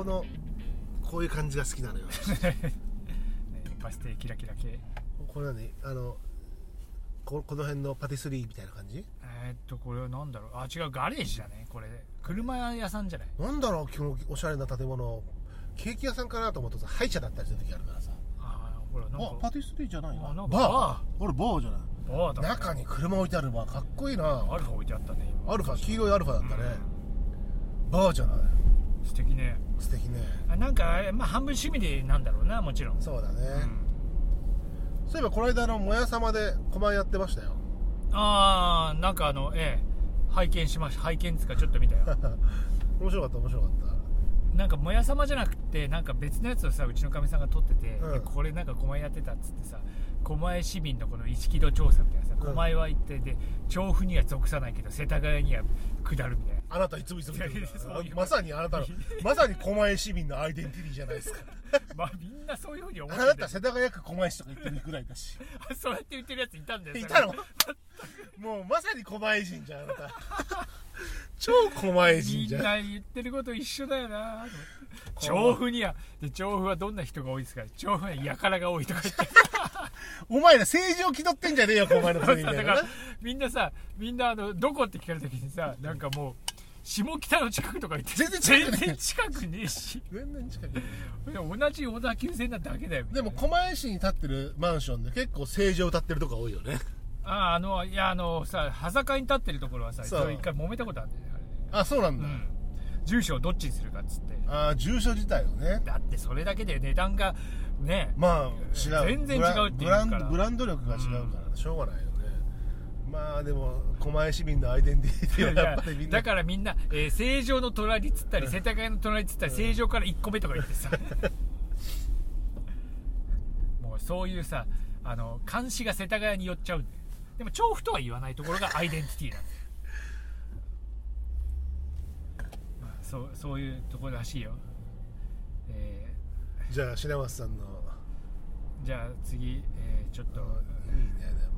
このこういう感じが好きなのよ。ねバス停キラキラ系。これ何あのここの辺のパティスリーみたいな感じ？えーっとこれは何だろう？あ違うガレージだね。これ車屋さんじゃない？なんだろうこのおしゃれな建物。ケーキ屋さんかなと思うとさ歯医者だったりする時あるからさ。ああほらなんか。あパティスリーじゃないな。あなんかバー。あれバーじゃない。バーだ。中に車置いてあるバーかっこいいな。アルファ置いてあったね。今アルファ黄色いアルファだったね、バーじゃない素敵ね。素敵ね。あなんか、まあ、半分趣味でなんだろうなもちろん。そうだね、うん。そういえばこの間あのもやさまで狛江やってましたよ。ああなんかあのええ。拝見しました拝見っつうかちょっと見たよ。面白かった面白かっなんかもやさまじゃなくてなんか別のやつをさうちのかみさんが撮ってて、うん。でこれなんか狛江やってたっつってさ狛江市民のこの意識度調査みたいなさうん。狛江は行ってで調布には属さないけど世田谷には下るみたいな。たあなたいつもいつも言ってるいやいやそういうまさにあなたのまさに狛江市民のアイデンティティじゃないですか。まあみんなそういうふうに思あっててなた世田谷区狛江市とか言ってるぐらいだし。そうやって言ってるやついたんだよいたの？もうまさに狛江人じゃんあなた。超狛江人じゃん。な言ってること一緒だよな調布には。で調布はどんな人が多いですか？調布はやからが多いとか言って。お前ら政治を気取ってんじゃねえよ狛江の国みたいな。だからみんなさみんなあのどこって聞かれた時にさなんかもう下北の近くとか言って全然近くね。え全然近くねえし。全然近くで同じ小田急線なだけだよ。でも狛江市に建ってるマンションで結構政治を歌ってるとこ多いよね。あああのいやあのさ端境に立ってるところはさ一回揉めたことあるんだよねああそうなんだ、うん。住所をどっちにするかっつって。ああ住所自体をね。だってそれだけで値段がねまあ違う。全然違うっていうから。ブランブランド力が違うから、しょうがないよねまあでも狛江市民のアイデンティティはやっぱりみんな。だからみんな、えー成城の隣っつったり世田谷の隣っつったり成城から1個目とか言ってさ。もうそういうさあの監視が世田谷に寄っちゃうんだよ。でも調布とは言わないところがアイデンティティなんだよ、まあ、そうそういうところらしいよ、えじゃあ白松さんの。ーじゃあ次、えーちょっといいね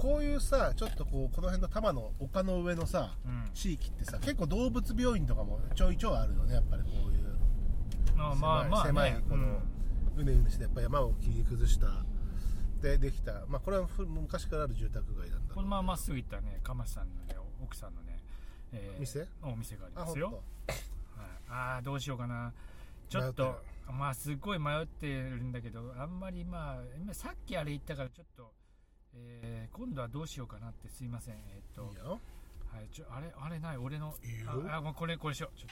こういうさちょっとこうこの辺の多摩の丘の上のさ、うん。地域ってさ結構動物病院とかもちょいちょいあるよねやっぱりこういう。まあまあまあ、ね、狭いこの、うねうねしてやっぱ山を切り崩したでできた。まあこれはふ昔からある住宅街なんだ。このまままっすぐ行ったらね鎌さんのね奥さんのね、えー店？お店がありますよ。当？はい、ああどうしようかな。ちょっとまあすっごい迷ってるんだけどあんまりまあ今さっきあれ言ったからちょっと、えー今度はどうしようかなってすいません。えっといいよ。はいちょあれあれない？俺のいいよ。ああもうこれこれしよう。ちょっ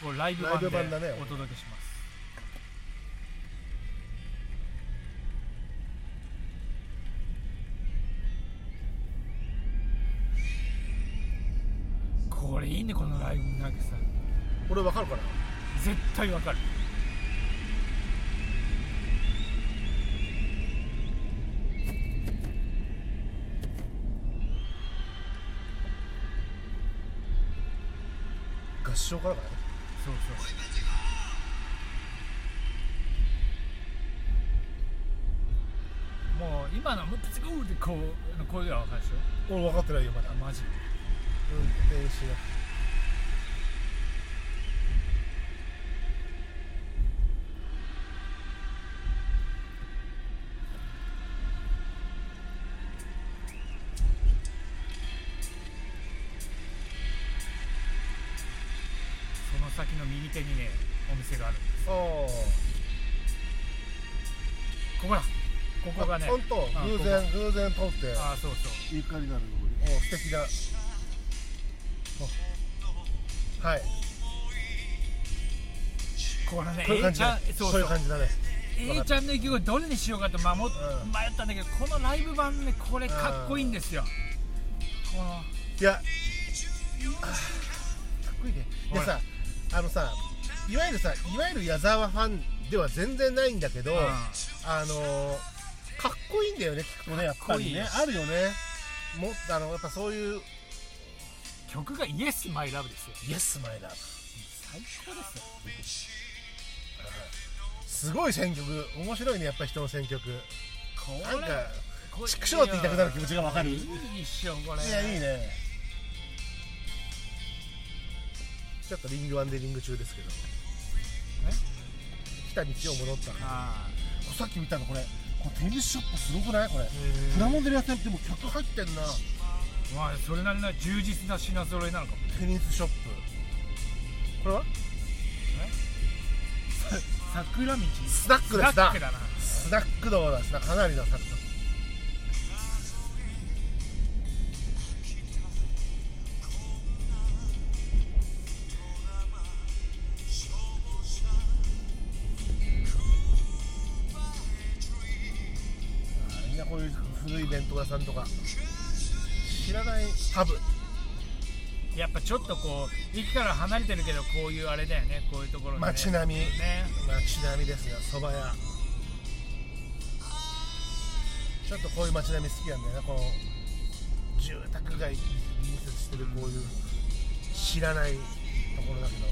と。これライブ版ライブで版だねお届けします。これいいねこのライブなんかさ。俺わかるかな絶対わかる合唱からかな。そうそうもう今の「ムップツゴー」でこうこういうのは分かるでしょ？俺分かってないよまだ。あマジ。運転しなそ先の右手にねお店があるんです。あここだ。ここがね本当。偶然偶然通って。ああそうそう。ゆかりのあるお素敵なお。はい。これねこういう A 感じだ。ちゃんそうそそうういう感じだね。A ちゃんの意気込みどれにしようかと迷っうん。迷ったんだけどこのライブ版ねこれかっこいいんですよ。この。いや。かっこいいね。いやさあのさいわゆるさいわゆる矢沢ファンでは全然ないんだけど、うん。あのーかっこいいんだよね聞くとねやっぱりね。あるよね。もあのやっぱそういう。曲が「イエスマイラブですよ「Yes My Love 最高ですよ」すごい選曲。面白いねやっぱ人の選曲。なんか畜生って言いたくなる気持ちがわかる。いいっしょこれ。いやいいねちょっとリングワンでリング中ですけど。来た道を戻ったの。あさっき見たのこれ。これテニスショップすごくない？これ。あプラモデル屋さんでも客入ってんな。まあそれなりの充実な品揃えなのかもテニスショップ。これは？桜道？スナックですな。スナックだな。スナック道だしな。かなりのスナックこういう古い弁当屋さんとか。知らないハブ。やっぱちょっとこう駅から離れてるけどこういうあれだよね。こういうところでね。街並み。ね。街並みですよ。蕎麦屋。ちょっとこういう街並み好きなんだよね。この住宅街に隣接してるこういう知らないところだけど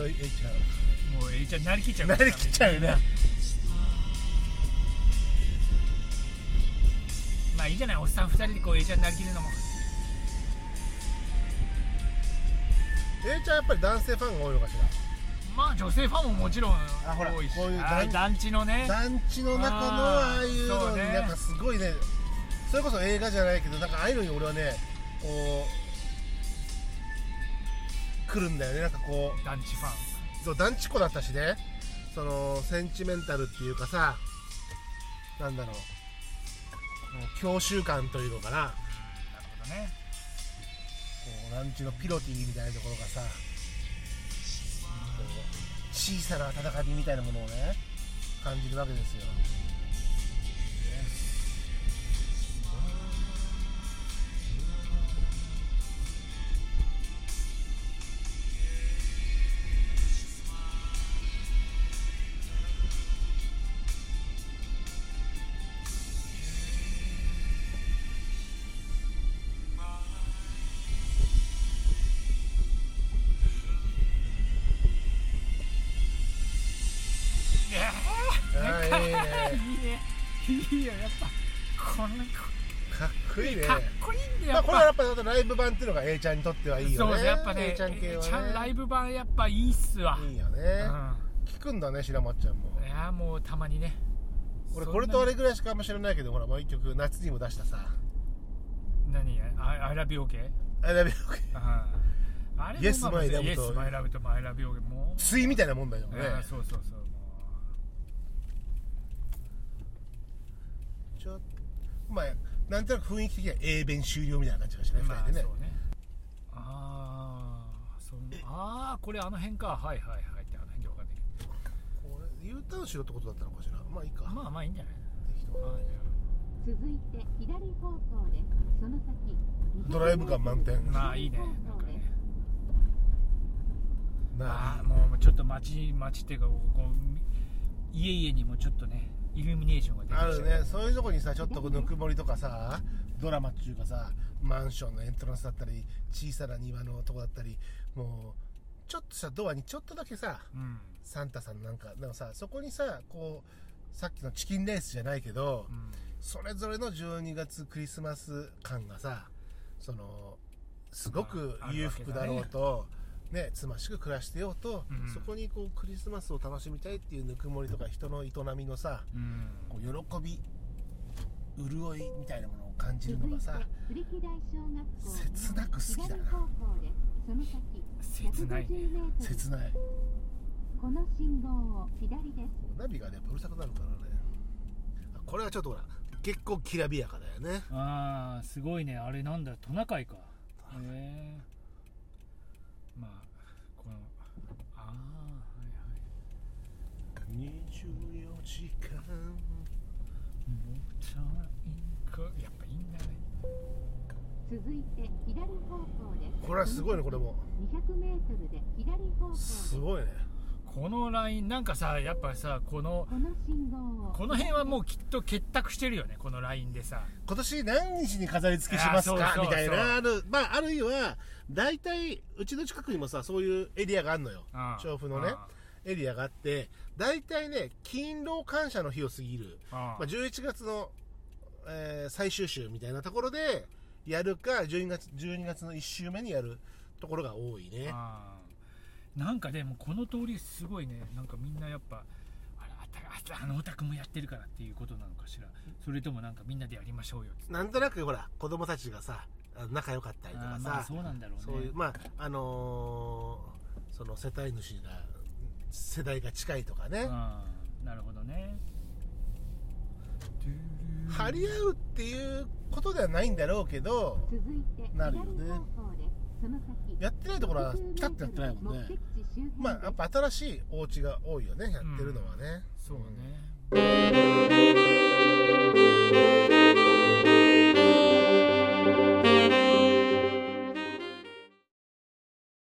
よいえいちゃもうえいちゃんなりきっちゃうなりきっちゃうよねまあいいじゃないおっさん二人でこうえいちゃんなりきるのもえいちゃんやっぱり男性ファンが多いのかしらまあ女性ファンももちろん多いし団地のね団地の中のああいうのになんかすごいねそれこそ映画じゃないけどなんかああいうのに俺はねこう来るんだよね。なんかこう。団地ファン。そう団地っ子だったしね。そのセンチメンタルっていうかさなんだろう。もう郷愁感というのかな。なるほどね。こう団地のピロティみたいなところがさ小さな温かみみたいなものをね感じるわけですよあーいいね。いいね。いいよやっぱ。こんなかっこいいね。かっこいいんだよまあこれはやっぱりライブ版っていうのが A ちゃんにとってはいいよね。そうやっぱね A ちゃん系はねちゃんライブ版やっぱいいっすわ。いいよね、聞くんだね白松ちゃんも。うんいやもうたまにね。俺これとあれぐらいしかあんま知らないけどほらもう一曲夏にも出したさ。何？あアイラビオケ「I love you あれも Yes, まあ my love イエスと。マイラブとマイラビオケもう。対みたいなもんだよねそうそうそうもちょまあなんとなく雰囲気的には英弁終了みたいな感じがしなうまあい二人でね、そうね。ああそうああこれあの辺か。はいはいはい。ってあの辺で分かんないけこれ U ターンしろってことだったのかしら。まあいいか、どまあまあいいんじゃない？適当ああじゃ続いて左方向でその先ドライブ感満点。あまあいいね。なんかね。なああもうちょっと街街っていうかこう家々にもちょっとねイルミネーションが出てきあるね。そういうとこにさちょっとぬくもりとかさドラマっていうかさマンションのエントランスだったり小さな庭のとこだったりもうちょっとしたドアにちょっとだけさうんサンタさんなんかでもさそこにさこうさっきのチキンレースじゃないけど、うんそれぞれの12月クリスマス感がさそのすごく裕福だろうと、ねつましく暮らしてようと、うん。そこにこうクリスマスを楽しみたいっていうぬくもりとか人の営みのさうん。こう喜び潤いみたいなものを感じるのがさ切なく好きだな。切ないね。150メートル切ない。この信号を左ですナビがねうるさくなるからね。あこれはちょっとほら結構きらびやかだよね。ああすごいね。あれなんだトナカイか。へえまあこのああはいはい。24時間。やっぱいいんだね。続いて左方向です。これはすごいねこれも。200m で左方向すごいねこのラインなんかさやっぱさこのこの辺はもうきっと結託してるよねこのラインでさ。今年何日に飾り付けしますあかそうそうみたいなある,、まあ、あるいは大体うちの近くにもさそういうエリアがあるのよ。うん調布のねエリアがあって大体ね勤労感謝の日を過ぎる、うんまあ、11月の、えー最終週みたいなところでやるか12月 ,12 月の1週目にやるところが多いね。あーなんかでもこの通りすごいねなんかみんなやっぱあれあたあのお宅もやってるからっていうことなのかしら。それともなんかみんなでやりましょうよって。なんとなくほら子供たちがさ仲良かったりとかさ、まあそうなんだろうね。そういうまああのーその世帯主が世代が近いとかね、うんなるほどね。張り合うっていうことではないんだろうけどなるよねやってないところはピタッとやってないもんね。まあやっぱ新しいお家が多いよねやってるのはね、うん、そうね。